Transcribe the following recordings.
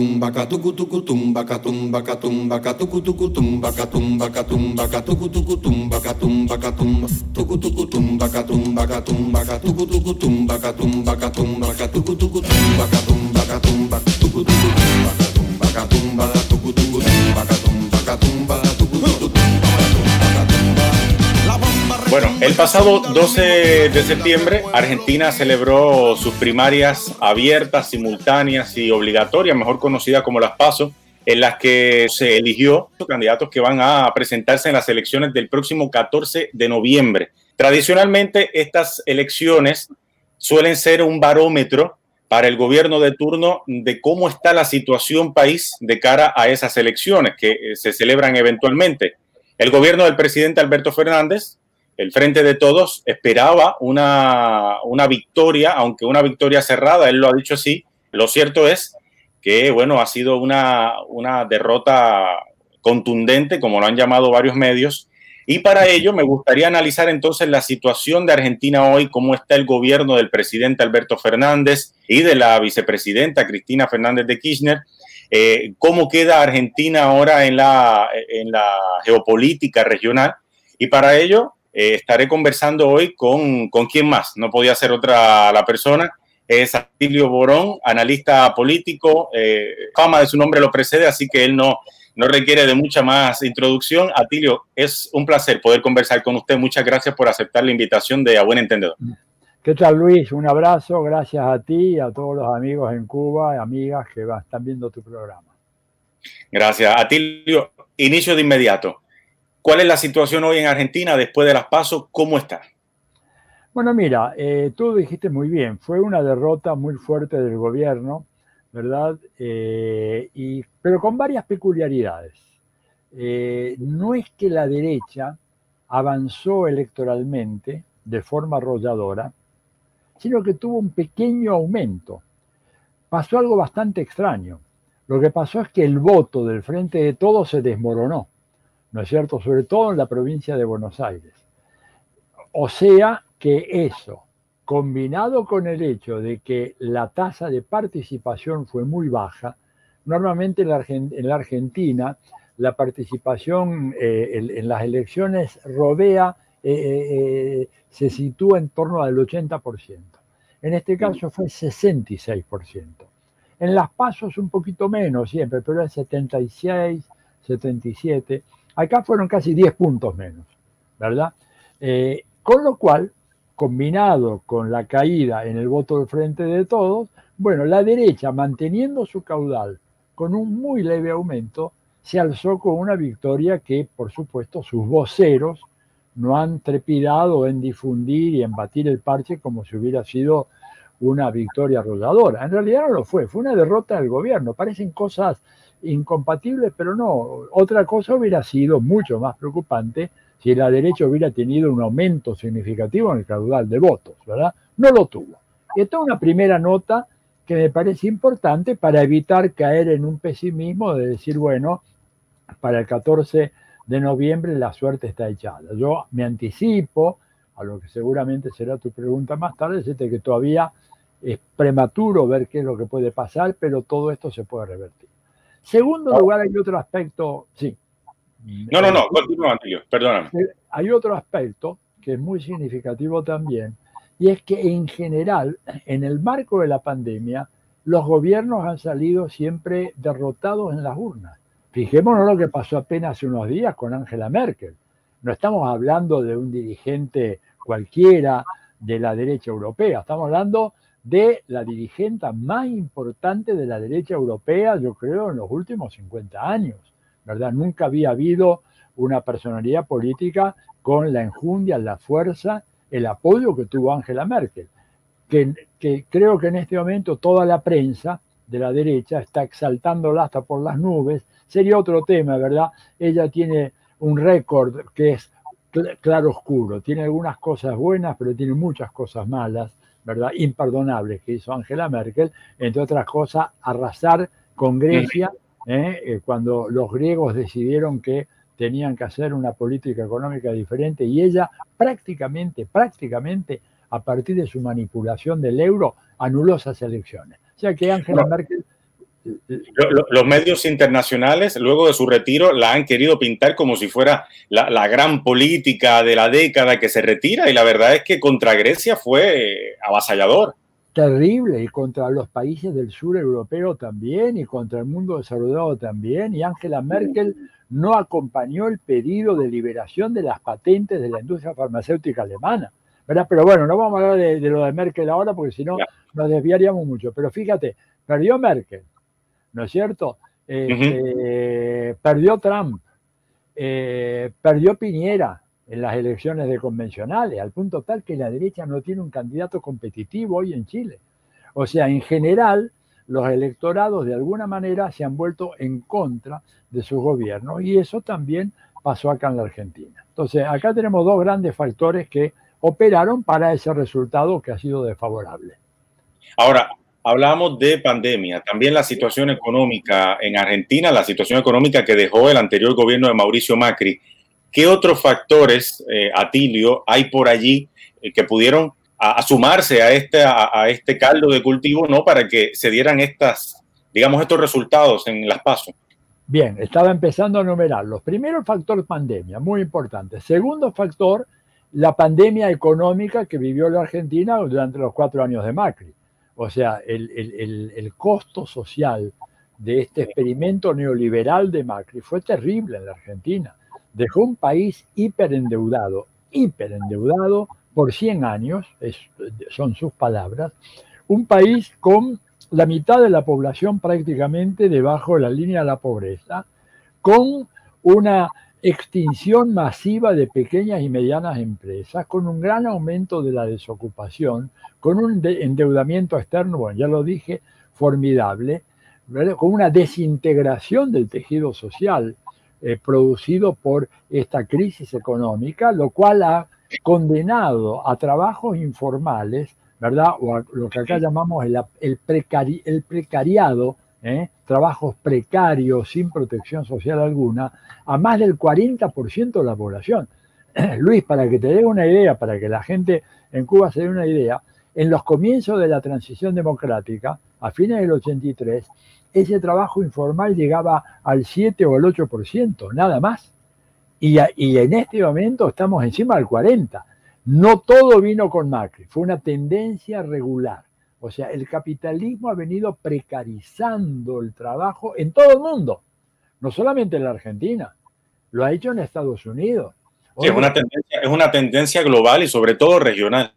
tumba catucu tucu tumba catumba catumba catucu tucu tumba catumba catumba catucu tucu tumba catumba catumba tucu tucu tumba catumba catumba catucu tucu tumba catumba catumba catucu tucu tumba catumba catumba tucu tucu tumba catumba catumba tucu tucu tumba catumba catumba el pasado 12 de septiembre, Argentina celebró sus primarias abiertas, simultáneas y obligatorias, mejor conocidas como las PASO, en las que se eligió los candidatos que van a presentarse en las elecciones del próximo 14 de noviembre. Tradicionalmente, estas elecciones suelen ser un barómetro para el gobierno de turno de cómo está la situación país de cara a esas elecciones que eh, se celebran eventualmente. El gobierno del presidente Alberto Fernández el Frente de Todos esperaba una, una, victoria, aunque una victoria cerrada, él lo ha dicho así. Lo cierto es que, bueno, ha sido una, una derrota contundente, como lo han llamado varios medios. Y para ello me gustaría analizar entonces la situación de Argentina hoy, cómo está el gobierno del presidente Alberto Fernández y de la vicepresidenta Cristina Fernández de Kirchner, eh, cómo queda Argentina ahora en la, en la geopolítica regional. Y para ello eh, estaré conversando hoy con, con quién más, no podía ser otra la persona, es Atilio Borón, analista político, eh, fama de su nombre lo precede, así que él no, no requiere de mucha más introducción. Atilio, es un placer poder conversar con usted, muchas gracias por aceptar la invitación de A Buen Entendedor. ¿Qué tal Luis? Un abrazo, gracias a ti y a todos los amigos en Cuba y amigas que están viendo tu programa. Gracias. Atilio, inicio de inmediato. ¿Cuál es la situación hoy en Argentina después de las pasos? ¿Cómo está? Bueno, mira, eh, tú dijiste muy bien, fue una derrota muy fuerte del gobierno, ¿verdad? Eh, y, pero con varias peculiaridades. Eh, no es que la derecha avanzó electoralmente de forma arrolladora, sino que tuvo un pequeño aumento. Pasó algo bastante extraño. Lo que pasó es que el voto del Frente de Todos se desmoronó. ¿No es cierto? Sobre todo en la provincia de Buenos Aires. O sea que eso, combinado con el hecho de que la tasa de participación fue muy baja, normalmente en la, Argentina la participación eh, en, las elecciones rodea, eh, eh, se sitúa en torno al 80%. En este caso fue 66%. En las pasos un poquito menos siempre, pero es 76, 77. Acá fueron casi 10 puntos menos, ¿verdad? Eh, con lo cual, combinado con la caída en el voto del frente de todos, bueno, la derecha, manteniendo su caudal con un muy leve aumento, se alzó con una victoria que, por supuesto, sus voceros no han trepidado en difundir y en batir el parche como si hubiera sido una victoria arrolladora. En realidad no lo fue, fue una derrota del gobierno. Parecen cosas incompatibles, pero no. Otra cosa hubiera sido mucho más preocupante si la derecha hubiera tenido un aumento significativo en el caudal de votos, ¿verdad? No lo tuvo. Esta es una primera nota que me parece importante para evitar caer en un pesimismo de decir, bueno, para el 14 de noviembre la suerte está echada. Yo me anticipo a lo que seguramente será tu pregunta más tarde, decirte que todavía es prematuro ver qué es lo que puede pasar, pero todo esto se puede revertir. Segundo lugar, hay otro aspecto, sí. No, no, no, continúa, Antonio, perdóname. Hay otro aspecto que es muy significativo también, y es que en general, en el marco de la pandemia, los gobiernos han salido siempre derrotados en las urnas. Fijémonos lo que pasó apenas hace unos días con Angela Merkel. No estamos hablando de un dirigente cualquiera de la derecha europea, estamos hablando de la dirigente más importante de la derecha europea, yo creo, en los últimos 50 años, ¿verdad? Nunca había habido una personalidad política con la enjundia, la fuerza, el apoyo que tuvo Angela Merkel, que, que creo que en este momento toda la prensa de la derecha está exaltándola hasta por las nubes. Sería otro tema, ¿verdad? Ella tiene un récord que es claro oscuro, tiene algunas cosas buenas, pero tiene muchas cosas malas ¿verdad? imperdonables que hizo Angela Merkel, entre otras cosas, arrasar con Grecia, ¿eh? Eh, cuando los griegos decidieron que tenían que hacer una política económica diferente y ella prácticamente, prácticamente, a partir de su manipulación del euro, anuló esas elecciones. O sea que Angela Merkel los medios internacionales, luego de su retiro, la han querido pintar como si fuera la, gran política de la década que se retira y la verdad es que contra Grecia fue avasallador. Terrible, y contra los países del sur europeo también, y contra el mundo desarrollado también, y Angela Merkel no acompañó el pedido de liberación de las patentes de la industria farmacéutica alemana. ¿verdad? Pero bueno, no vamos a hablar de, lo de Merkel ahora porque si no nos desviaríamos mucho. Pero fíjate, perdió Merkel, ¿no es cierto? Este, perdió Trump, eh, perdió Piñera en las elecciones de convencionales, al punto tal que la derecha no tiene un candidato competitivo hoy en Chile. O sea, en general, los electorados de alguna manera se han vuelto en contra de sus gobiernos y eso también pasó acá en la Argentina. Entonces, acá tenemos dos grandes factores que operaron para ese resultado que ha sido desfavorable. Ahora, Hablamos de pandemia, también la situación económica en Argentina, la situación económica que dejó el anterior gobierno de Mauricio Macri. ¿Qué otros factores, eh, Atilio, hay por allí eh, que pudieron sumarse a este, a, este caldo de cultivo no para que se dieran estas, digamos, estos resultados en las pasos? Bien, estaba empezando a numerarlos. Primero, el factor pandemia, muy importante. Segundo factor, la pandemia económica que vivió la Argentina durante los cuatro años de Macri. O sea, el, costo social de este experimento neoliberal de Macri fue terrible en la Argentina. Dejó un país hiperendeudado, hiperendeudado por 100 años, son sus palabras, un país con la mitad de la población prácticamente debajo de la línea de la pobreza, con una extinción masiva de pequeñas y medianas empresas, con un gran aumento de la desocupación, con un endeudamiento externo, bueno, ya lo dije, formidable, con una desintegración del tejido social eh, producido por esta crisis económica, lo cual ha condenado a trabajos informales, ¿verdad? O a lo que acá llamamos el, el, el precariado, ¿eh? trabajos precarios, sin protección social alguna, a más del 40% de la población. Luis, para que te dé una idea, para que la gente en Cuba se dé una idea, en los comienzos de la transición democrática, a fines del 83, ese trabajo informal llegaba al 7 o al 8%, nada más. Y, y, en este momento estamos encima del 40%. No todo vino con Macri, fue una tendencia regular. O sea, el capitalismo ha venido precarizando el trabajo en todo el mundo, no solamente en la Argentina, lo ha hecho en Estados Unidos. es, una tendencia, es una tendencia global y sobre todo regional.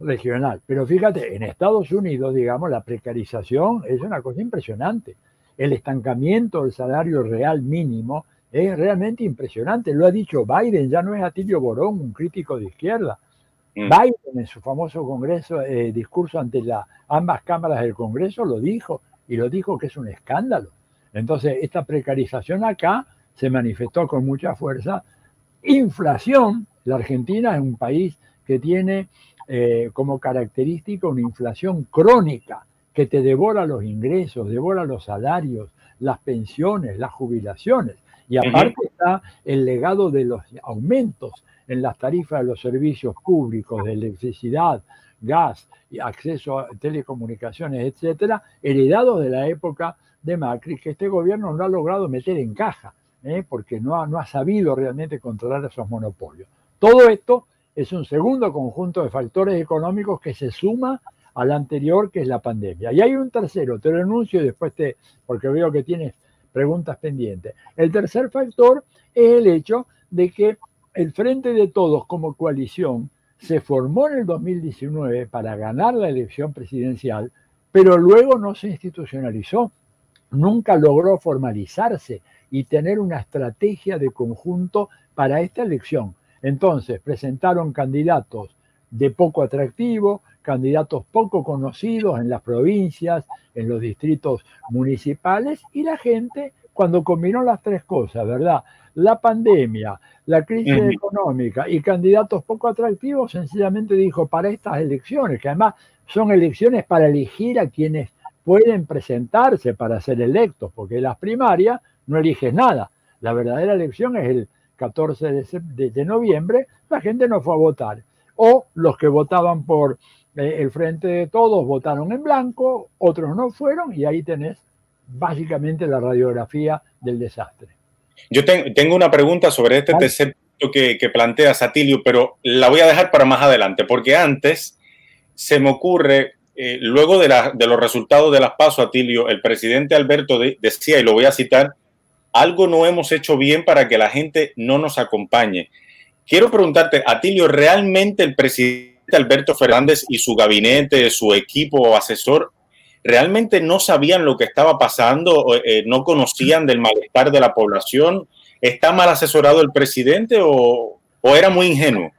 Regional. Pero fíjate, en Estados Unidos, digamos, la precarización es una cosa impresionante. El estancamiento del salario real mínimo es realmente impresionante. Lo ha dicho Biden, ya no es Atilio Borón, un crítico de izquierda. Mm. Biden en su famoso congreso, eh, discurso ante la, ambas cámaras del Congreso lo dijo y lo dijo que es un escándalo. Entonces, esta precarización acá se manifestó con mucha fuerza. Inflación, la Argentina es un país que tiene eh, como característica una inflación crónica que te devora los ingresos, devora los salarios, las pensiones, las jubilaciones. Y aparte está el legado de los aumentos en las tarifas de los servicios públicos de electricidad, gas acceso a telecomunicaciones, etcétera, heredados de la época de Macri, que este gobierno no ha logrado meter en caja, ¿eh? porque no ha, no ha sabido realmente controlar esos monopolios. Todo esto es un segundo conjunto de factores económicos que se suma al anterior, que es la pandemia. Y hay un tercero, te lo anuncio y después te, porque veo que tienes preguntas pendientes. El tercer factor es el hecho de que el Frente de Todos como coalición se formó en el 2019 para ganar la elección presidencial, pero luego no se institucionalizó, nunca logró formalizarse y tener una estrategia de conjunto para esta elección. Entonces presentaron candidatos de poco atractivo, candidatos poco conocidos en las provincias, en los distritos municipales, y la gente, cuando combinó las tres cosas, ¿verdad? La pandemia, la crisis económica y candidatos poco atractivos, sencillamente dijo para estas elecciones, que además son elecciones para elegir a quienes pueden presentarse para ser electos, porque las primarias no eliges nada. La verdadera elección es el 14 de, noviembre, la gente no fue a votar. O los que votaban por eh, el Frente de Todos votaron en blanco, otros no fueron, y ahí tenés básicamente la radiografía del desastre. Yo tengo una pregunta sobre este tercer punto que, que plantea Satilio, pero la voy a dejar para más adelante, porque antes se me ocurre, eh, luego de, los resultados de las PASO, Atilio, el presidente Alberto decía, y lo voy a citar, algo no hemos hecho bien para que la gente no nos acompañe. Quiero preguntarte, Atilio, ¿realmente el presidente Alberto Fernández y su gabinete, su equipo asesor, realmente no sabían lo que estaba pasando, eh, no conocían del malestar de la población? ¿Está mal asesorado el presidente o, o era muy ingenuo?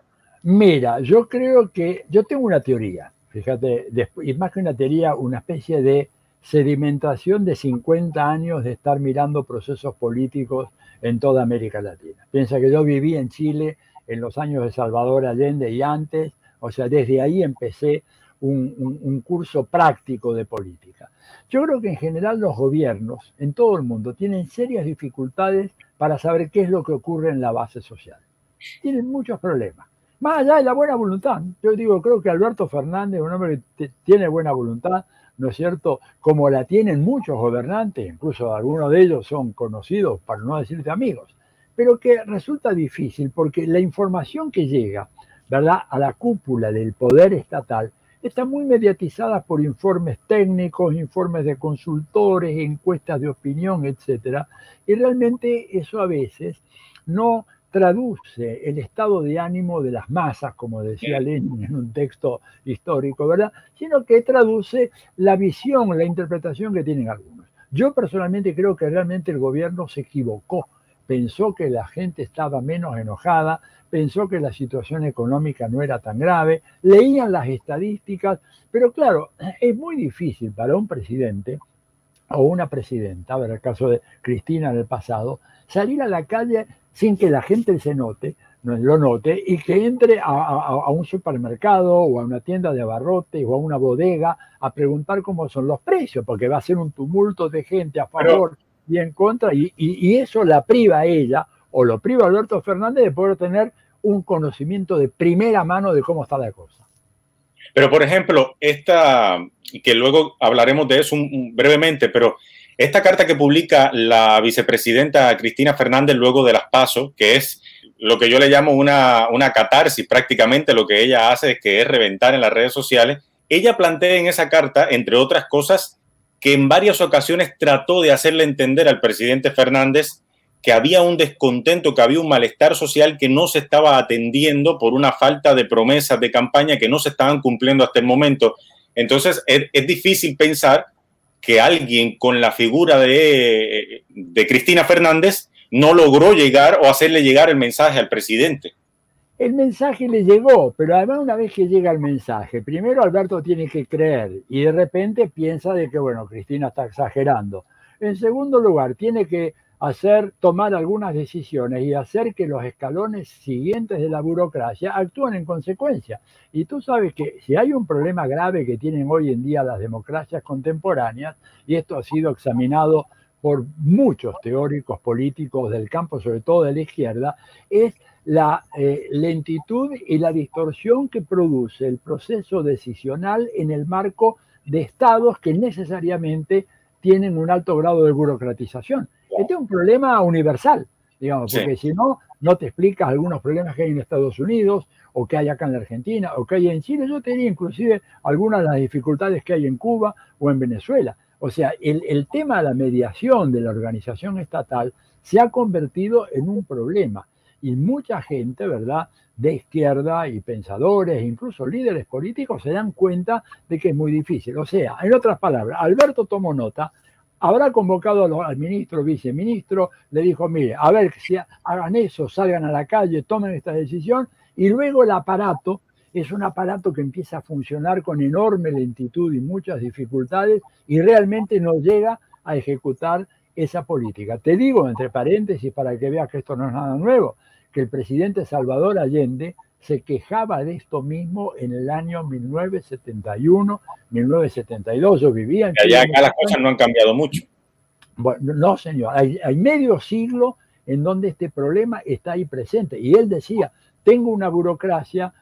Mira, yo creo que yo tengo una teoría, fíjate, y más que una teoría, una especie de sedimentación de 50 años de estar mirando procesos políticos en toda América Latina. Piensa que yo viví en Chile en los años de Salvador Allende y antes, o sea, desde ahí empecé un, un, curso práctico de política. Yo creo que en general los gobiernos en todo el mundo tienen serias dificultades para saber qué es lo que ocurre en la base social. Tienen muchos problemas más allá de la buena voluntad. Yo digo, creo que Alberto Fernández un hombre que tiene buena voluntad, ¿no es cierto? Como la tienen muchos gobernantes, incluso algunos de ellos son conocidos, para no decirte amigos, pero que resulta difícil porque la información que llega, ¿verdad?, a la cúpula del poder estatal está muy mediatizada por informes técnicos, informes de consultores, encuestas de opinión, etcétera, y realmente eso a veces no traduce el estado de ánimo de las masas, como decía Lenin en un texto histórico, ¿verdad? Sino que traduce la visión, la interpretación que tienen algunos. Yo personalmente creo que realmente el gobierno se equivocó, pensó que la gente estaba menos enojada, pensó que la situación económica no era tan grave, leían las estadísticas, pero claro, es muy difícil para un presidente o una presidenta, a ver el caso de Cristina en el pasado, salir a la calle sin que la gente se note, no lo note, y que entre a, un supermercado o a una tienda de abarrotes o a una bodega a preguntar cómo son los precios, porque va a ser un tumulto de gente a favor y en contra, y, y, eso la priva a ella, o lo priva Alberto Fernández de poder tener un conocimiento de primera mano de cómo está la cosa. Pero, por ejemplo, esta, que luego hablaremos de eso brevemente, pero esta carta que publica la vicepresidenta Cristina Fernández luego de las pasos, que es lo que yo le llamo una, una catarsis, prácticamente lo que ella hace es que es reventar en las redes sociales, ella plantea en esa carta, entre otras cosas, que en varias ocasiones trató de hacerle entender al presidente Fernández que había un descontento, que había un malestar social que no se estaba atendiendo por una falta de promesas de campaña que no se estaban cumpliendo hasta el momento. Entonces es, difícil pensar que alguien con la figura de Cristina Fernández no logró llegar o hacerle llegar el mensaje al presidente. El mensaje le llegó, pero además una vez que llega el mensaje, primero Alberto tiene que creer y de repente piensa de que, bueno, Cristina está exagerando. En segundo lugar, tiene que hacer, tomar algunas decisiones y hacer que los escalones siguientes de la burocracia actúen en consecuencia. Y tú sabes que si hay un problema grave que tienen hoy en día las democracias contemporáneas, y esto ha sido examinado por muchos teóricos políticos del campo, sobre todo de la izquierda, es la eh, lentitud y la distorsión que produce el proceso decisional en el marco de estados que necesariamente tienen un alto grado de burocratización. Este es un problema universal, digamos, porque si no, no te explicas algunos problemas que hay en Estados Unidos, o que hay acá en la Argentina, o que hay en Chile. Yo te diría inclusive algunas de las dificultades que hay en Cuba o en Venezuela. O sea, el, el tema de la mediación de la organización estatal se ha convertido en un problema. Y mucha gente, ¿verdad?, de izquierda y pensadores, incluso líderes políticos, se dan cuenta de que es muy difícil. O sea, en otras palabras, Alberto tomó nota habrá convocado al ministro, viceministro, le dijo, mire, a ver si hagan eso, salgan a la calle, tomen esta decisión, y luego el aparato es un aparato que empieza a funcionar con enorme lentitud y muchas dificultades y realmente no llega a ejecutar esa política. Te digo, entre paréntesis, para que veas que esto no es nada nuevo, que el presidente Salvador Allende se quejaba de esto mismo en el año 1971, 1972. Yo vivía en... Allá acá las cosas no han cambiado mucho. Bueno, no, señor. Hay, hay, medio siglo en donde este problema está ahí presente. Y él decía, tengo una burocracia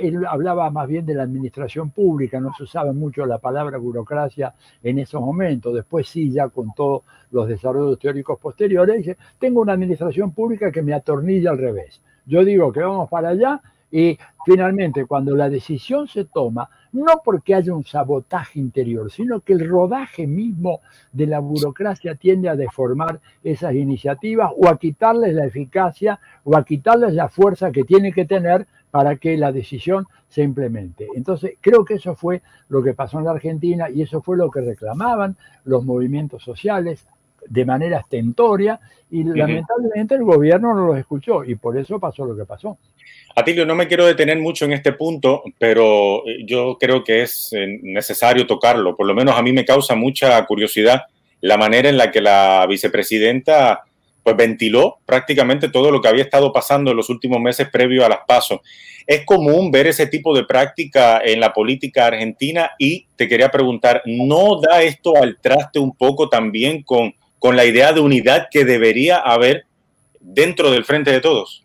él hablaba más bien de la administración pública, no se usaba mucho la palabra burocracia en esos momentos. Después sí, ya con todos los desarrollos teóricos posteriores, dice, tengo una administración pública que me atornilla al revés. Yo digo que vamos para allá y finalmente cuando la decisión se toma, no porque haya un sabotaje interior, sino que el rodaje mismo de la burocracia tiende a deformar esas iniciativas o a quitarles la eficacia o a quitarles la fuerza que tiene que tener para que la decisión se implemente. Entonces, creo que eso fue lo que pasó en la Argentina y eso fue lo que reclamaban los movimientos sociales de manera estentoria y lamentablemente el gobierno no los escuchó y por eso pasó lo que pasó. Atilio, no me quiero detener mucho en este punto, pero eh, yo creo que es eh, necesario tocarlo. Por lo menos a mí me causa mucha curiosidad la manera en la que la vicepresidenta pues ventiló prácticamente todo lo que había estado pasando en los últimos meses previo a las pasos. Es común ver ese tipo de práctica en la política argentina y te quería preguntar, ¿no da esto al traste un poco también con, con la idea de unidad que debería haber dentro del frente de todos?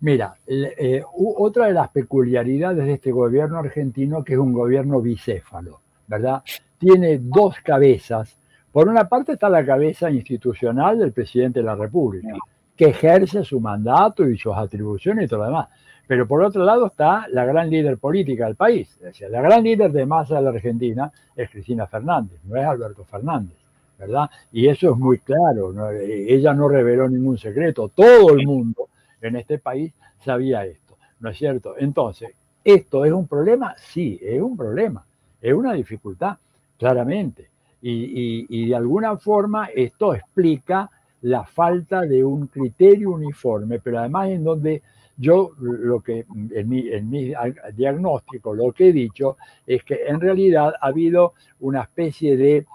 Mira, eh, otra de las peculiaridades de este gobierno argentino, que es un gobierno bicéfalo, ¿verdad? Tiene dos cabezas por una parte está la cabeza institucional del presidente de la República, que ejerce su mandato y sus atribuciones y todo lo demás. Pero por otro lado está la gran líder política del país. Es decir, la gran líder de masa de la Argentina es Cristina Fernández, no es Alberto Fernández, ¿verdad? Y eso es muy claro. Ella no reveló ningún secreto. Todo el mundo en este país sabía esto, ¿no es cierto? Entonces, ¿esto es un problema? Sí, es un problema. Es una dificultad, claramente. Y, de alguna forma esto explica la falta de un criterio uniforme, pero además en donde yo lo que en mi, en mi, diagnóstico lo que he dicho es que en realidad ha habido una especie de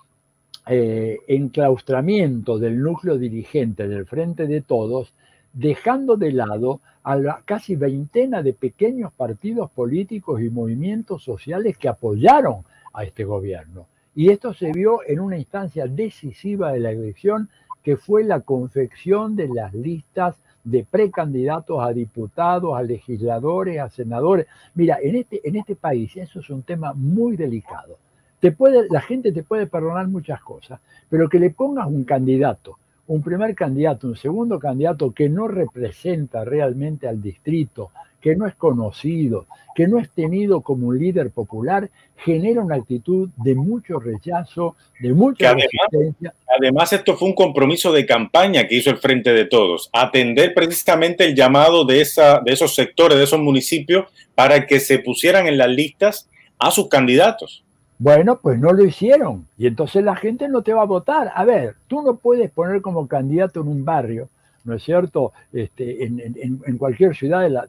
eh, enclaustramiento del núcleo dirigente del Frente de Todos, dejando de lado a la casi veintena de pequeños partidos políticos y movimientos sociales que apoyaron a este gobierno. Y esto se vio en una instancia decisiva de la elección, que fue la confección de las listas de precandidatos a diputados, a legisladores, a senadores. Mira, en este, en este país eso es un tema muy delicado. Te puede, la gente te puede perdonar muchas cosas, pero que le pongas un candidato, un primer candidato, un segundo candidato que no representa realmente al distrito, que no es conocido, que no es tenido como un líder popular, genera una actitud de mucho rechazo, de mucha además, resistencia. Además, esto fue un compromiso de campaña que hizo el Frente de Todos, atender precisamente el llamado de, esa, de esos sectores, de esos municipios, para que se pusieran en las listas a sus candidatos. Bueno, pues no lo hicieron y entonces la gente no te va a votar. A ver, tú no puedes poner como candidato en un barrio ¿no es cierto?, este, en, cualquier ciudad de, la,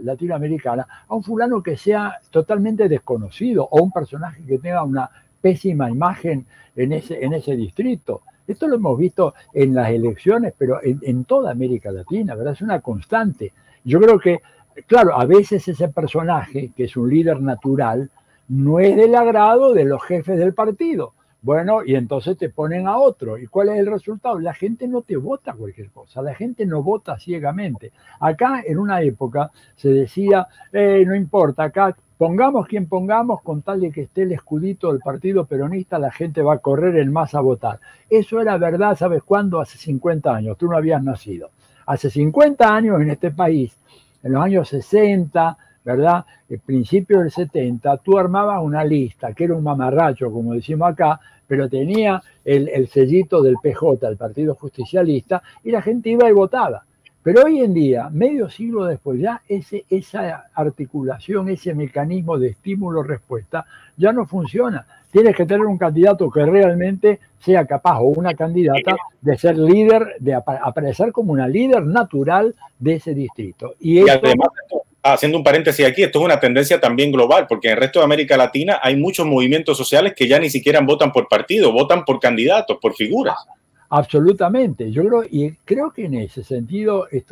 latinoamericana, a un fulano que sea totalmente desconocido o un personaje que tenga una pésima imagen en ese, en ese distrito. Esto lo hemos visto en las elecciones, pero en, toda América Latina, ¿verdad? Es una constante. Yo creo que, claro, a veces ese personaje, que es un líder natural, no es del agrado de los jefes del partido. Bueno, y entonces te ponen a otro. ¿Y cuál es el resultado? La gente no te vota cualquier cosa, la gente no vota ciegamente. Acá en una época se decía, eh, no importa, acá pongamos quien pongamos, con tal de que esté el escudito del Partido Peronista, la gente va a correr en masa a votar. Eso era verdad, ¿sabes cuándo? Hace 50 años, tú no habías nacido. Hace 50 años en este país, en los años 60, ¿verdad? El principio del 70, tú armabas una lista, que era un mamarracho, como decimos acá, pero tenía el, sellito del PJ, el Partido Justicialista, y la gente iba y votaba. Pero hoy en día, medio siglo después, ya ese, esa articulación, ese mecanismo de estímulo-respuesta ya no funciona. Tienes que tener un candidato que realmente sea capaz, o una candidata, de ser líder, de aparecer como una líder natural de ese distrito. Y, además, haciendo un paréntesis aquí, esto es una tendencia también global, porque en el resto de América Latina hay muchos movimientos sociales que ya ni siquiera votan por partido, votan por candidatos, por figuras. Absolutamente, yo creo, y creo que en ese sentido eh,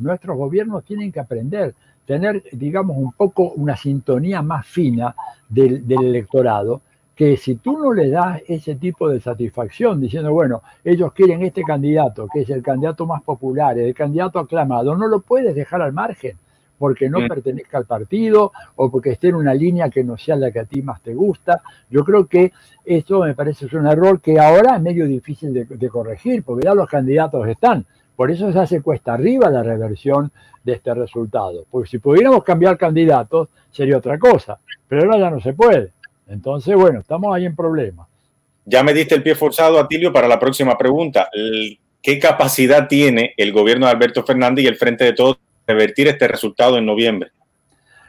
nuestros gobiernos tienen que aprender, tener, digamos, un poco una sintonía más fina del, del electorado, que si tú no le das ese tipo de satisfacción, diciendo, bueno, ellos quieren este candidato, que es el candidato más popular, el candidato aclamado, no lo puedes dejar al margen porque no pertenezca al partido o porque esté en una línea que no sea la que a ti más te gusta. Yo creo que esto me parece es un error que ahora es medio difícil de, de corregir, porque ya los candidatos están. Por eso se hace cuesta arriba la reversión de este resultado. Porque si pudiéramos cambiar candidatos, sería otra cosa. Pero ahora ya no se puede. Entonces, bueno, estamos ahí en problemas. Ya me diste el pie forzado, Atilio, para la próxima pregunta. ¿Qué capacidad tiene el gobierno de Alberto Fernández y el Frente de Todos revertir este resultado en noviembre?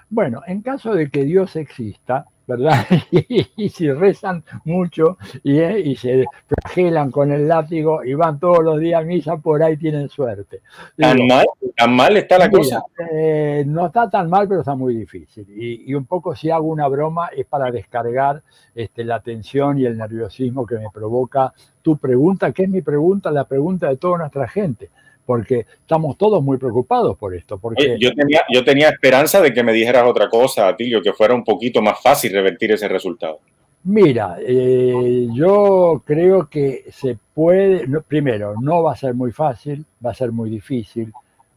Bueno, en caso de que Dios exista, ¿verdad? Y, si rezan mucho eh, y, se flagelan con el látigo y van todos los días a misa, por ahí tienen suerte. ¿Tan, mal? ¿Tan mal está la cosa? Eh, no está tan mal, pero está muy difícil. Y, un poco si hago una broma es para descargar este, la tensión y el nerviosismo que me provoca tu pregunta, que es mi pregunta, la pregunta de toda nuestra gente porque estamos todos muy preocupados por esto. Porque... Yo tenía, yo tenía esperanza de que me dijeras otra cosa, Atilio, que fuera un poquito más fácil revertir ese resultado. Mira, eh, yo creo que se puede, primero, no va a ser muy fácil, va a ser muy difícil.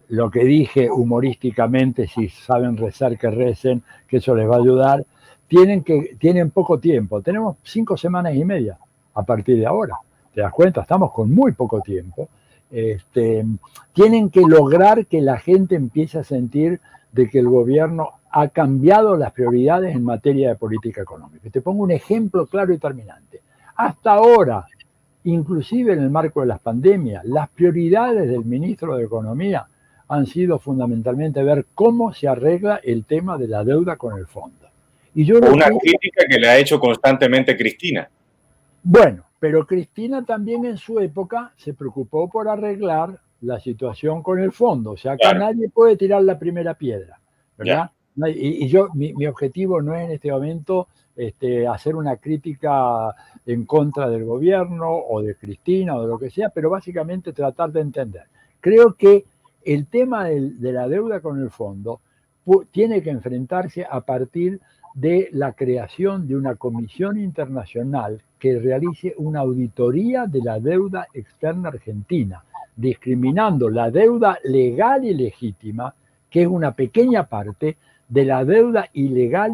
Lo que dije humorísticamente, si saben rezar, que recen, que eso les va a ayudar. Tienen, que, tienen poco tiempo, tenemos cinco semanas y media a partir de ahora. ¿Te das cuenta? Estamos con muy poco tiempo. Este, tienen que lograr que la gente empiece a sentir de que el gobierno ha cambiado las prioridades en materia de política económica. Te pongo un ejemplo claro y terminante. Hasta ahora, inclusive en el marco de las pandemias, las prioridades del ministro de Economía han sido fundamentalmente ver cómo se arregla el tema de la deuda con el fondo. Y yo Una crítica que le ha hecho constantemente Cristina. Bueno, pero Cristina también en su época se preocupó por arreglar la situación con el fondo. O sea, acá nadie puede tirar la primera piedra, ¿verdad? Y, yo, mi, objetivo no es en este momento este, hacer una crítica en contra del gobierno o de Cristina o de lo que sea, pero básicamente tratar de entender. Creo que el tema de la deuda con el fondo tiene que enfrentarse a partir de la creación de una comisión internacional que realice una auditoría de la deuda externa argentina, discriminando la deuda legal y legítima, que es una pequeña parte, de la deuda ilegal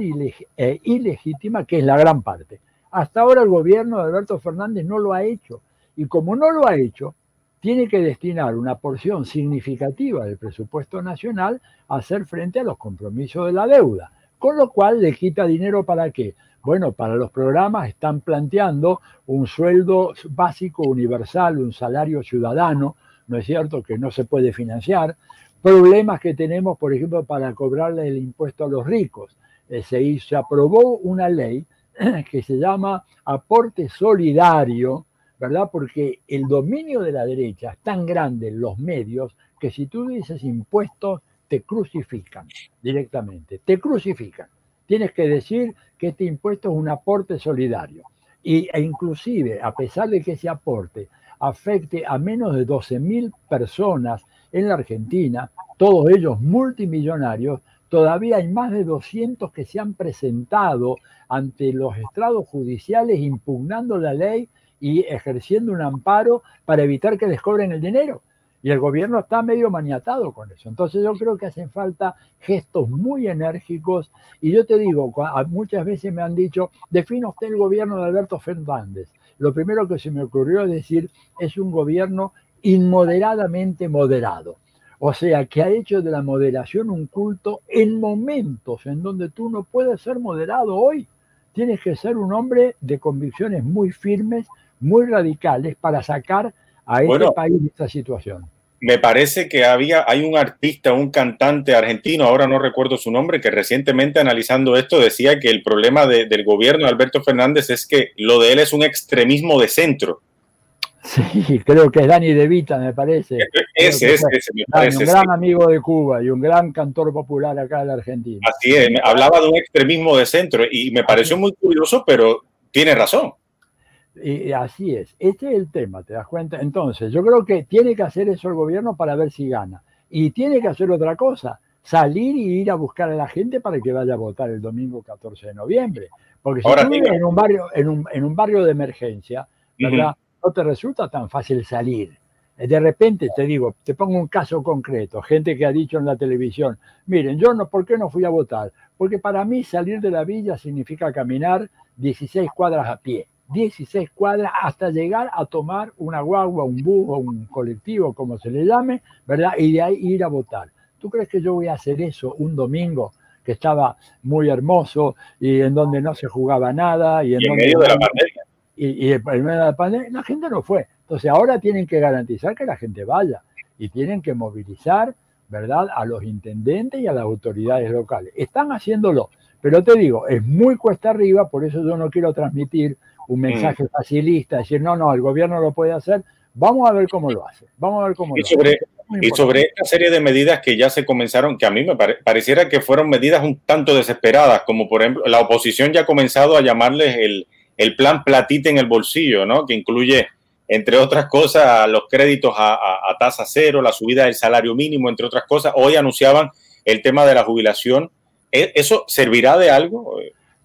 e ilegítima, que es la gran parte. Hasta ahora el gobierno de Alberto Fernández no lo ha hecho. Y como no lo ha hecho, tiene que destinar una porción significativa del presupuesto nacional a hacer frente a los compromisos de la deuda. Con lo cual le quita dinero para qué? Bueno, para los programas están planteando un sueldo básico universal, un salario ciudadano, ¿no es cierto?, que no se puede financiar. Problemas que tenemos, por ejemplo, para cobrarle el impuesto a los ricos. Eh, se, se aprobó una ley que se llama aporte solidario, ¿verdad? Porque el dominio de la derecha es tan grande en los medios que si tú dices impuestos, te crucifican directamente, te crucifican tienes que decir que este impuesto es un aporte solidario. Y, e inclusive, a pesar de que ese aporte afecte a menos de 12.000 personas en la Argentina, todos ellos multimillonarios, todavía hay más de 200 que se han presentado ante los estrados judiciales impugnando la ley y ejerciendo un amparo para evitar que les cobren el dinero. Y el gobierno está medio maniatado con eso. Entonces yo creo que hacen falta gestos muy enérgicos. Y yo te digo, muchas veces me han dicho, defina usted el gobierno de Alberto Fernández. Lo primero que se me ocurrió decir, es un gobierno inmoderadamente moderado. O sea, que ha hecho de la moderación un culto en momentos en donde tú no puedes ser moderado hoy. Tienes que ser un hombre de convicciones muy firmes, muy radicales para sacar a este país de esta situación. Me parece que había, hay un artista, un cantante argentino, ahora no recuerdo su nombre, que recientemente analizando esto decía que el problema del gobierno de Alberto Fernández es que lo de él es un extremismo de centro. Sí, creo que es Dani De Vita, me parece. Ese, ese, ese, me parece. Un gran amigo de Cuba y un gran cantor popular acá en la Argentina. Así es, hablaba de un extremismo de centro y me pareció muy curioso, pero tiene razón. Y así es. Este es el tema, ¿te das cuenta? Entonces, yo creo que tiene que hacer eso el gobierno para ver si gana. Y tiene que hacer otra cosa, salir y ir a buscar a la gente para que vaya a votar el domingo 14 de noviembre. Porque si tú vives en un barrio, en un, en un barrio de emergencia, ¿verdad? No te resulta tan fácil salir. de repente te digo, te pongo un caso concreto, gente que ha dicho en la televisión, miren, yo no, ¿por qué no fui a votar? Porque para mí salir de la villa significa caminar 16 cuadras a pie, 16 cuadras hasta llegar a tomar una guagua, un bus o un colectivo, como se le llame, ¿verdad? Y de ahí ir a votar. ¿Tú crees que yo voy a hacer eso un domingo que estaba muy hermoso y en donde no se jugaba nada? Y en, medio de la pandemia. Y, y en medio de la pandemia, la gente no fue. Entonces ahora tienen que garantizar que la gente vaya y tienen que movilizar, ¿verdad?, a los intendentes y a las autoridades locales. Están haciéndolo, pero te digo, es muy cuesta arriba, por eso yo no quiero transmitir un mm. mensaje facilista, decir, no, no, el gobierno lo puede hacer, vamos a ver cómo lo hace, vamos a ver cómo y lo sobre, hace. Y sobre esta serie de medidas que ya se comenzaron, que a mí me pareciera que fueron medidas un tanto desesperadas, como por ejemplo, la oposición ya ha comenzado a llamarles el, el plan platita en el bolsillo, ¿no? Que incluye entre otras cosas, los créditos a, tasa cero, la subida del salario mínimo, entre otras cosas. Hoy anunciaban el tema de la jubilación. ¿E-, ¿Eso servirá de algo?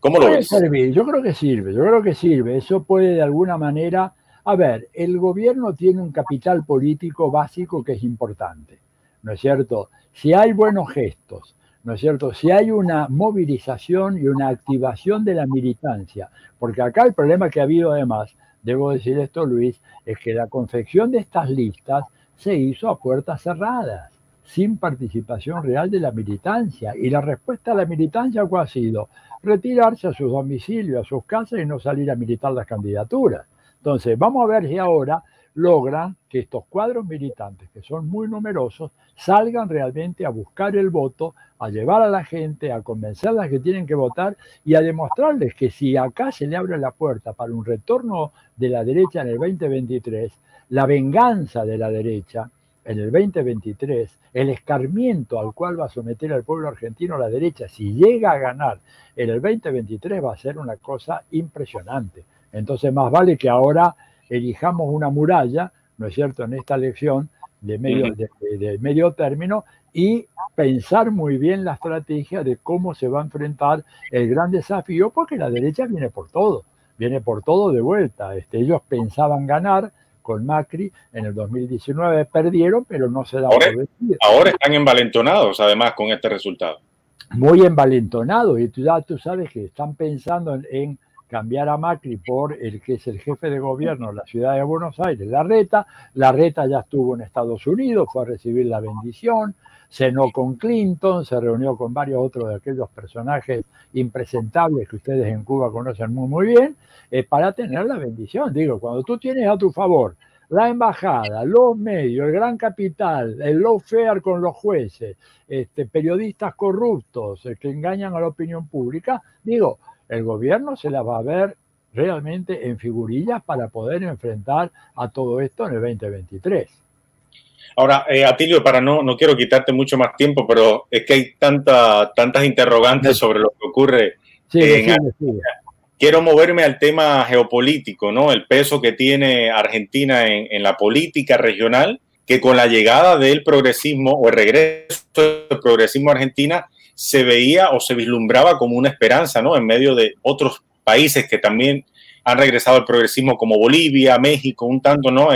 ¿Cómo lo ves? Servir. Yo creo que sirve, yo creo que sirve. Eso puede de alguna manera... A ver, el gobierno tiene un capital político básico que es importante, ¿no es cierto? Si hay buenos gestos, ¿no es cierto? Si hay una movilización y una activación de la militancia, porque acá el problema que ha habido además debo decir esto, Luis, es que la confección de estas listas se hizo a puertas cerradas, sin participación real de la militancia. Y la respuesta a la militancia ¿cuál ha sido? Retirarse a sus domicilios, a sus casas y no salir a militar las candidaturas. Entonces, vamos a ver si ahora logran que estos cuadros militantes, que son muy numerosos, salgan realmente a buscar el voto, a llevar a la gente, a convencerlas que tienen que votar y a demostrarles que si acá se le abre la puerta para un retorno de la derecha en el 2023, la venganza de la derecha en el 2023, el escarmiento al cual va a someter al pueblo argentino la derecha, si llega a ganar en el 2023, va a ser una cosa impresionante. Entonces, más vale que ahora elijamos una muralla, ¿no es cierto?, en esta elección de medio, de, medio término y pensar muy bien la estrategia de cómo se va a enfrentar el gran desafío, porque la derecha viene por todo, viene por todo de vuelta. Este, ellos pensaban ganar con Macri en el 2019, perdieron, pero no se da ahora, ahora están envalentonados, además, con este resultado. Muy envalentonados, y tú, ya tú sabes que están pensando en cambiar a Macri por el que es el jefe de gobierno de la ciudad de Buenos Aires, la reta. La reta ya estuvo en Estados Unidos, fue a recibir la bendición, cenó con Clinton, se reunió con varios otros de aquellos personajes impresentables que ustedes en Cuba conocen muy, muy bien, eh, para tener la bendición. Digo, cuando tú tienes a tu favor la embajada, los medios, el gran capital, el lawfare con los jueces, este, periodistas corruptos eh, que engañan a la opinión pública, digo, el gobierno se la va a ver realmente en figurillas para poder enfrentar a todo esto en el 2023. Ahora, eh, Atilio, para no, no quiero quitarte mucho más tiempo, pero es que hay tanta, tantas interrogantes sobre lo que ocurre. Sí, en Quiero moverme al tema geopolítico, ¿no? El peso que tiene Argentina en, en la política regional, que con la llegada del progresismo o el regreso del progresismo a Argentina se veía o se vislumbraba como una esperanza, ¿no? En medio de otros países que también han regresado al progresismo como Bolivia, México, un tanto, ¿no?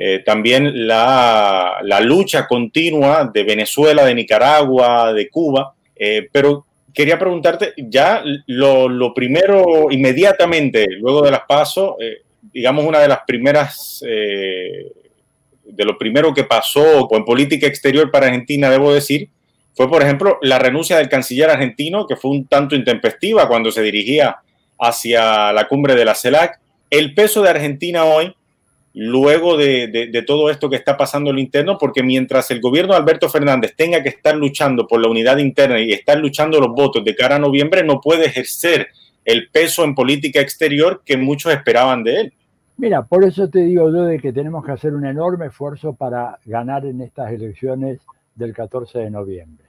Eh, también la, lucha continua de Venezuela, de Nicaragua, de Cuba. Eh, pero quería preguntarte, ya lo, primero, inmediatamente, luego de las pasos, eh, digamos una de las primeras, de lo primero que pasó en política exterior para Argentina, debo decir, fue, por ejemplo, la renuncia del canciller argentino, que fue un tanto intempestiva cuando se dirigía hacia la cumbre de la CELAC. El peso de Argentina hoy, luego de, todo esto que está pasando en lo interno, porque mientras el gobierno de Alberto Fernández tenga que estar luchando por la unidad interna y estar luchando los votos de cara a noviembre, no puede ejercer el peso en política exterior que muchos esperaban de él. Mira, por eso te digo yo de que tenemos que hacer un enorme esfuerzo para ganar en estas elecciones del 14 de noviembre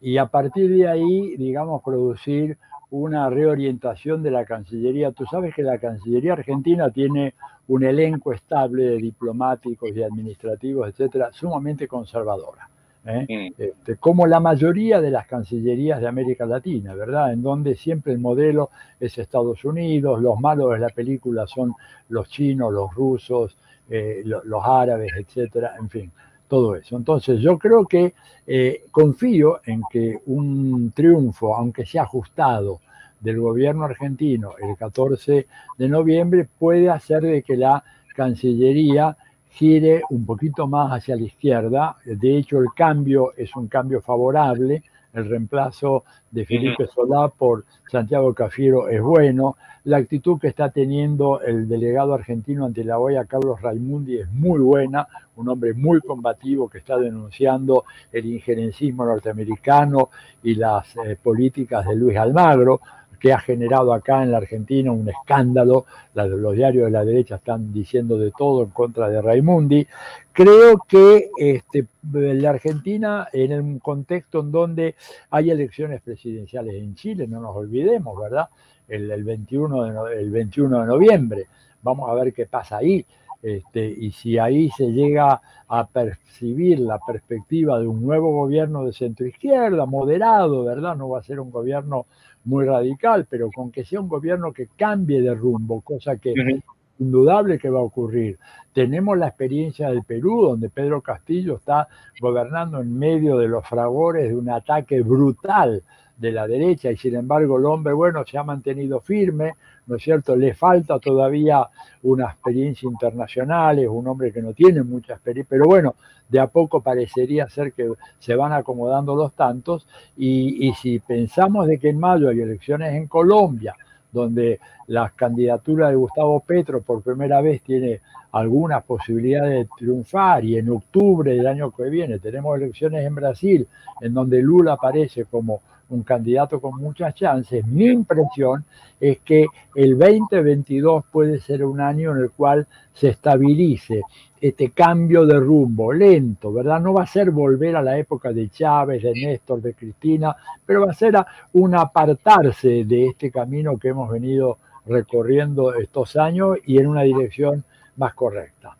y a partir de ahí, digamos, producir una reorientación de la Cancillería. Tú sabes que la Cancillería argentina tiene un elenco estable de diplomáticos y administrativos, etcétera, sumamente conservadora. ¿eh? Mm. Este, como la mayoría de las cancillerías de América Latina, ¿verdad? En donde siempre el modelo es Estados Unidos, los malos de la película son los chinos, los rusos, eh, los árabes, etcétera, en fin, todo eso. Entonces, yo creo que eh, confío en que un triunfo, aunque sea ajustado, del gobierno argentino el 14 de noviembre puede hacer de que la Cancillería gire un poquito más hacia la izquierda. De hecho, el cambio es un cambio favorable. El reemplazo de Felipe Solá por Santiago Cafiero es bueno. La actitud que está teniendo el delegado argentino ante la OEA, Carlos Raimundi, es muy buena. Un hombre muy combativo que está denunciando el injerencismo norteamericano y las eh, políticas de Luis Almagro que ha generado acá en la Argentina un escándalo. Los diarios de la derecha están diciendo de todo en contra de Raimundi. Creo que este, la Argentina, en un contexto en donde hay elecciones presidenciales en Chile, no nos olvidemos, ¿verdad? El, 21, de, el 21 de noviembre. Vamos a ver qué pasa ahí. Este, y si ahí se llega a percibir la perspectiva de un nuevo gobierno de centro izquierda, moderado, ¿verdad? No va a ser un gobierno muy radical, pero con que sea un gobierno que cambie de rumbo, cosa que es indudable que va a ocurrir. Tenemos la experiencia del Perú, donde Pedro Castillo está gobernando en medio de los fragores de un ataque brutal de la derecha y sin embargo el hombre, bueno, se ha mantenido firme, ¿no es cierto? Le falta todavía una experiencia internacional, es un hombre que no tiene mucha experiencia, pero bueno, de a poco parecería ser que se van acomodando los tantos y, y si pensamos de que en mayo hay elecciones en Colombia, donde la candidatura de Gustavo Petro por primera vez tiene algunas posibilidades de triunfar y en octubre del año que viene tenemos elecciones en Brasil, en donde Lula aparece como un candidato con muchas chances. Mi impresión es que el 2022 puede ser un año en el cual se estabilice este cambio de rumbo, lento, ¿verdad? No va a ser volver a la época de Chávez, de Néstor, de Cristina, pero va a ser un apartarse de este camino que hemos venido recorriendo estos años y en una dirección más correcta.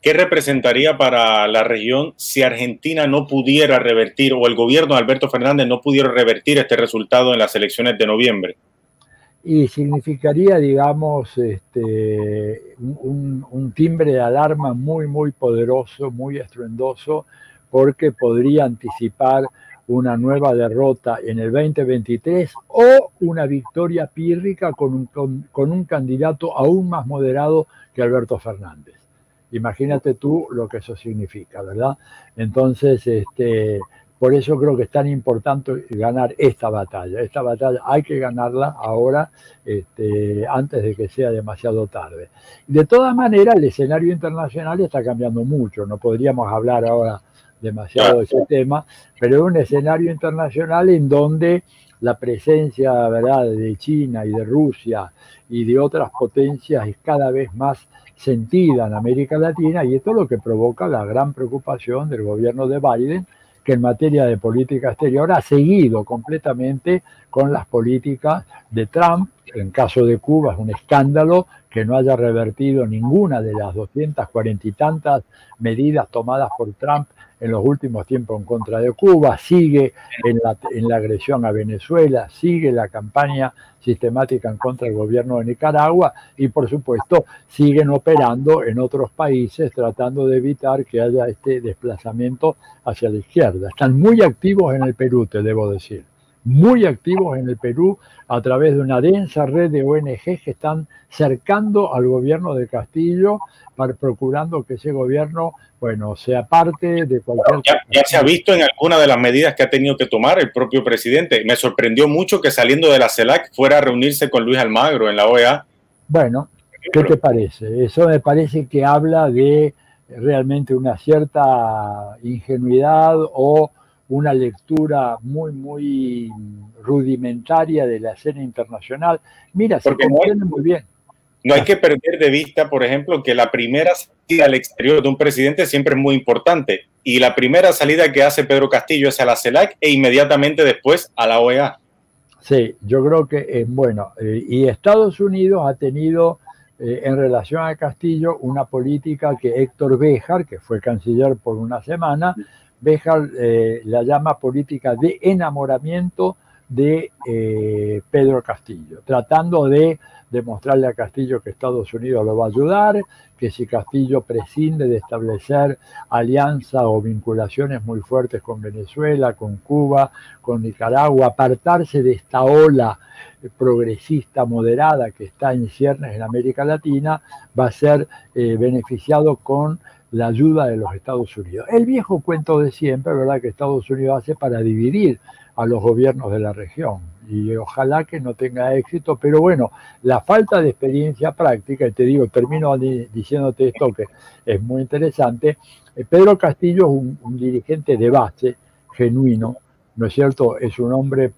¿Qué representaría para la región si Argentina no pudiera revertir o el gobierno de Alberto Fernández no pudiera revertir este resultado en las elecciones de noviembre? Y significaría, digamos, este, un, timbre de alarma muy, muy poderoso, muy estruendoso, porque podría anticipar una nueva derrota en el 2023 o una victoria pírrica con un, con un candidato aún más moderado que Alberto Fernández. Imagínate tú lo que eso significa, ¿verdad? Entonces, este, por eso creo que es tan importante ganar esta batalla. Esta batalla hay que ganarla ahora, este, antes de que sea demasiado tarde. De todas maneras, el escenario internacional está cambiando mucho. No podríamos hablar ahora demasiado de ese tema, pero es un escenario internacional en donde la presencia ¿verdad? de China y de Rusia y de otras potencias es cada vez más sentida en América Latina y esto es lo que provoca la gran preocupación del gobierno de Biden, que en materia de política exterior ha seguido completamente con las políticas de Trump. En caso de Cuba es un escándalo que no haya revertido ninguna de las 240 y tantas medidas tomadas por Trump en los últimos tiempos en contra de Cuba, sigue en la, en la agresión a Venezuela, sigue la campaña sistemática en contra del gobierno de Nicaragua y por supuesto siguen operando en otros países tratando de evitar que haya este desplazamiento hacia la izquierda. Están muy activos en el Perú, te debo decir muy activos en el Perú a través de una densa red de ONG que están cercando al gobierno de Castillo, para, procurando que ese gobierno, bueno, sea parte de cualquier... Ya, se ha visto en alguna de las medidas que ha tenido que tomar el propio presidente. Me sorprendió mucho que saliendo de la CELAC fuera a reunirse con Luis Almagro en la OEA. Bueno, ¿qué te parece? Eso me parece que habla de realmente una cierta ingenuidad o una lectura muy, muy rudimentaria de la escena internacional. Mira, se comprende muy bien. No hay que perder de vista, por ejemplo, que la primera salida al exterior de un presidente siempre es muy importante. Y la primera salida que hace Pedro Castillo es a la CELAC e inmediatamente después a la OEA. Sí, yo creo que, eh, bueno, eh, y Estados Unidos ha tenido eh, en relación a Castillo una política que Héctor Béjar, que fue canciller por una semana, Béjar la llama política de enamoramiento de eh, Pedro Castillo, tratando de demostrarle a Castillo que Estados Unidos lo va a ayudar, que si Castillo prescinde de establecer alianzas o vinculaciones muy fuertes con Venezuela, con Cuba, con Nicaragua, apartarse de esta ola progresista moderada que está en ciernes en América Latina, va a ser eh, beneficiado con la ayuda de los Estados Unidos. El viejo cuento de siempre, ¿verdad?, que Estados Unidos hace para dividir a los gobiernos de la región. Y ojalá que no tenga éxito, pero bueno, la falta de experiencia práctica, y te digo, termino diciéndote esto que es muy interesante, eh, Pedro Castillo es un, un dirigente de base, genuino, ¿no es cierto? Es un hombre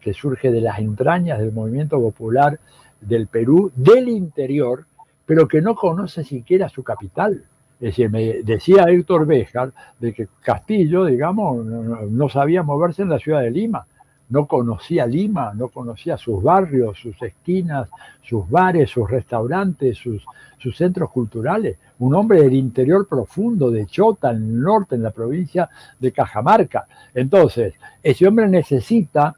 que surge de las entrañas del movimiento popular del Perú, del interior, pero que no conoce siquiera su capital. Decía Héctor Béjar de que Castillo, digamos, no, sabía moverse en la ciudad de Lima, no conocía Lima, no conocía sus barrios, sus esquinas, sus bares, sus restaurantes, sus, sus centros culturales. Un hombre del interior profundo, de Chota, en el norte, en la provincia de Cajamarca. Entonces, ese hombre necesita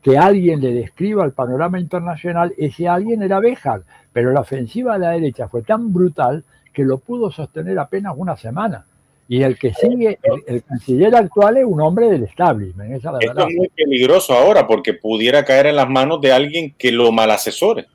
que alguien le describa el panorama internacional, ese alguien era Béjar, pero la ofensiva de la derecha fue tan brutal que lo pudo sostener apenas una semana. Y el que sigue, el, canciller actual es un hombre del establishment. Esa es, Esto es muy peligroso ahora porque pudiera caer en las manos de alguien que lo mal asesore.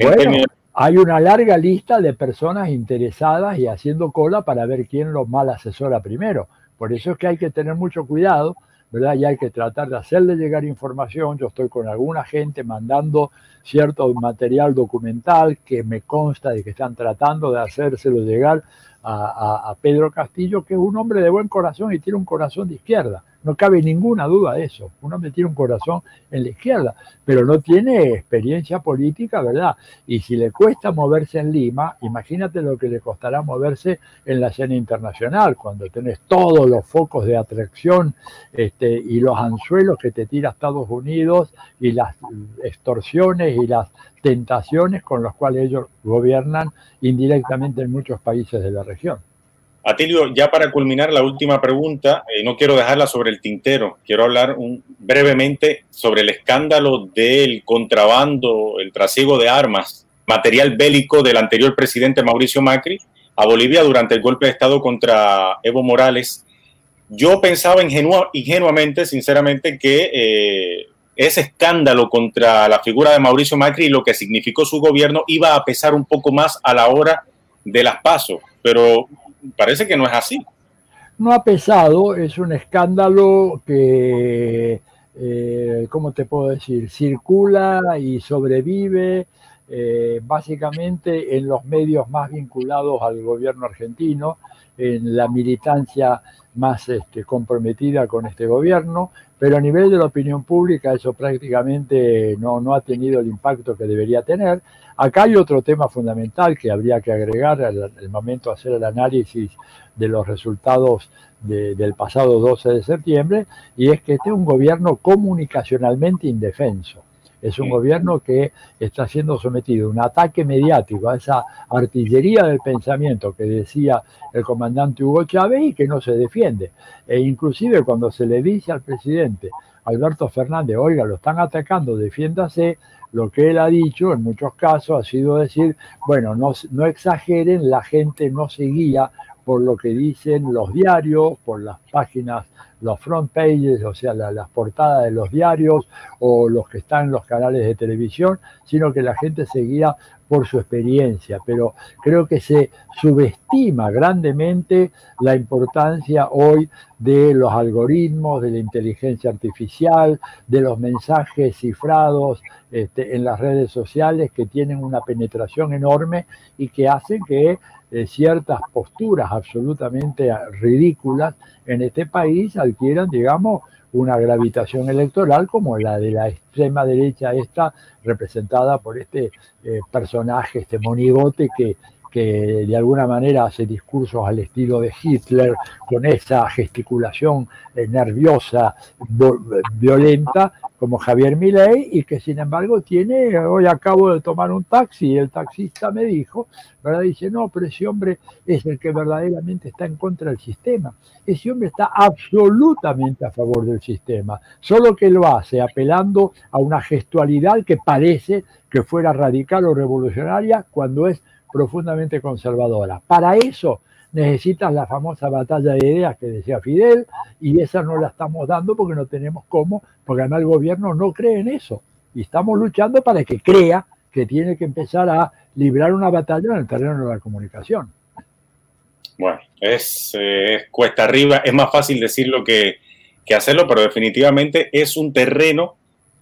Bueno, hay una larga lista de personas interesadas y haciendo cola para ver quién lo mal asesora primero. Por eso es que hay que tener mucho cuidado, ¿verdad? Y hay que tratar de hacerle llegar información. Yo estoy con alguna gente mandando cierto material documental que me consta de que están tratando de hacérselo llegar a, Pedro Castillo, que es un hombre de buen corazón y tiene un corazón de izquierda. No cabe ninguna duda de eso. Un hombre tiene un corazón en la izquierda, pero no tiene experiencia política, ¿verdad? Y si le cuesta moverse en Lima, imagínate lo que le costará moverse en la escena internacional, cuando tenés todos los focos de atracción este, y los anzuelos que te tira Estados Unidos y las extorsiones y las tentaciones con las cuales ellos gobiernan indirectamente en muchos países de la región. Atilio, ya para culminar la última pregunta, eh, no quiero dejarla sobre el tintero, quiero hablar brevemente sobre el escándalo del contrabando, el trasiego de armas, material bélico del anterior presidente Mauricio Macri a Bolivia durante el golpe de Estado contra Evo Morales. Yo pensaba ingenuamente, sinceramente, que eh, ese escándalo contra la figura de Mauricio Macri y lo que significó su gobierno iba a pesar un poco más a la hora de las pasos, pero parece que no es así. No ha pesado, es un escándalo que, eh, ¿cómo te puedo decir? Circula y sobrevive eh, básicamente en los medios más vinculados al gobierno argentino, en la militancia más este, comprometida con este gobierno, pero a nivel de la opinión pública eso prácticamente no, no ha tenido el impacto que debería tener. Acá hay otro tema fundamental que habría que agregar al, momento de hacer el análisis de los resultados del pasado 12 de septiembre, y es que este es un gobierno comunicacionalmente indefenso. Es un gobierno que está siendo sometido a un ataque mediático a esa artillería del pensamiento que decía el comandante Hugo Chávez y que no se defiende. E inclusive cuando se le dice al presidente Alberto Fernández, oiga, lo están atacando, defiéndase, lo que él ha dicho en muchos casos ha sido decir, bueno, no, no exageren, la gente no se guía por lo que dicen los diarios, por las páginas los front pages, o sea, las portadas de los diarios o los que están en los canales de televisión, sino que la gente seguía por su experiencia. Pero creo que se subestima grandemente la importancia hoy de los algoritmos, de la inteligencia artificial, de los mensajes cifrados este, en las redes sociales que tienen una penetración enorme y que hacen que ciertas posturas absolutamente ridículas en este país adquieran, digamos, una gravitación electoral como la de la extrema derecha esta, representada por este eh, personaje, este monigote que, que de alguna manera hace discursos al estilo de Hitler, con esa gesticulación eh, nerviosa, violenta, como Javier Milei, y que sin embargo tiene, hoy acabo de tomar un taxi y el taxista me dijo, ¿verdad? Dice, no, pero ese hombre es el que verdaderamente está en contra del sistema. Ese hombre está absolutamente a favor del sistema, solo que lo hace apelando a una gestualidad que parece que fuera radical o revolucionaria cuando es profundamente conservadora. Para eso necesitas la famosa batalla de ideas que decía Fidel y esa no la estamos dando porque no tenemos cómo, porque además el gobierno no cree en eso. Y estamos luchando para que crea que tiene que empezar a librar una batalla en el terreno de la comunicación. Bueno, es cuesta arriba, es más fácil decirlo que, que hacerlo, pero definitivamente es un terreno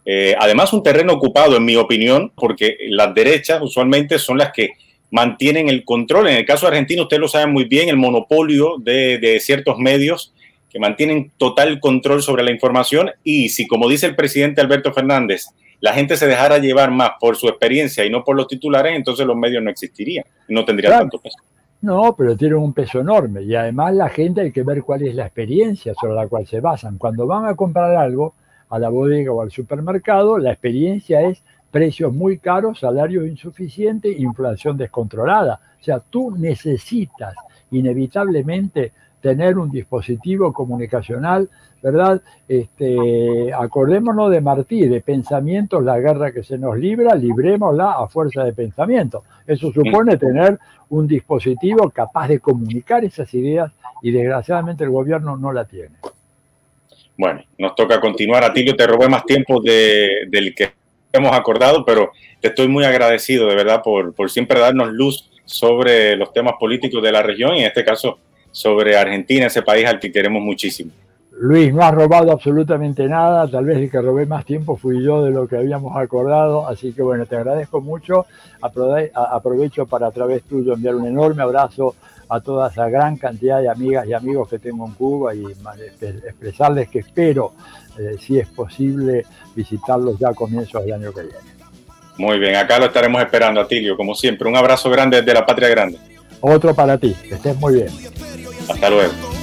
eh, además, un terreno ocupado, en mi opinión, porque las derechas usualmente son las que mantienen el control. En el caso argentino, usted lo sabe muy bien, el monopolio de, ciertos medios que mantienen total control sobre la información y si, como dice el presidente Alberto Fernández, la gente se dejara llevar más por su experiencia y no por los titulares, entonces los medios no existirían, no tendrían tanto peso. No, pero tienen un peso enorme y además la gente hay que ver cuál es la experiencia sobre la cual se basan. Cuando van a comprar algo a la bodega o al supermercado, la experiencia es precios muy caros, salarios insuficientes, inflación descontrolada. O sea, tú necesitas inevitablemente tener un dispositivo comunicacional, ¿verdad? Este, acordémonos de Martí, de pensamientos, la guerra que se nos libra, librémosla a fuerza de pensamiento. Eso supone tener un dispositivo capaz de comunicar esas ideas y desgraciadamente el gobierno no la tiene. Bueno, nos toca continuar. Atilio, te robé más tiempo del que hemos acordado, pero te estoy muy agradecido de verdad por, por siempre darnos luz sobre los temas políticos de la región y en este caso sobre Argentina, ese país al que queremos muchísimo. Luis, no has robado absolutamente nada, tal vez el que robé más tiempo fui yo de lo que habíamos acordado, así que bueno, te agradezco mucho, aprovecho para a través tuyo enviar un enorme abrazo a toda esa gran cantidad de amigas y amigos que tengo en Cuba y expresarles que espero, eh, si es posible, visitarlos ya a comienzos del año que viene. Muy bien, acá lo estaremos esperando, Atilio, como siempre. Un abrazo grande desde la Patria Grande. Otro para ti, que estés muy bien. Hasta luego.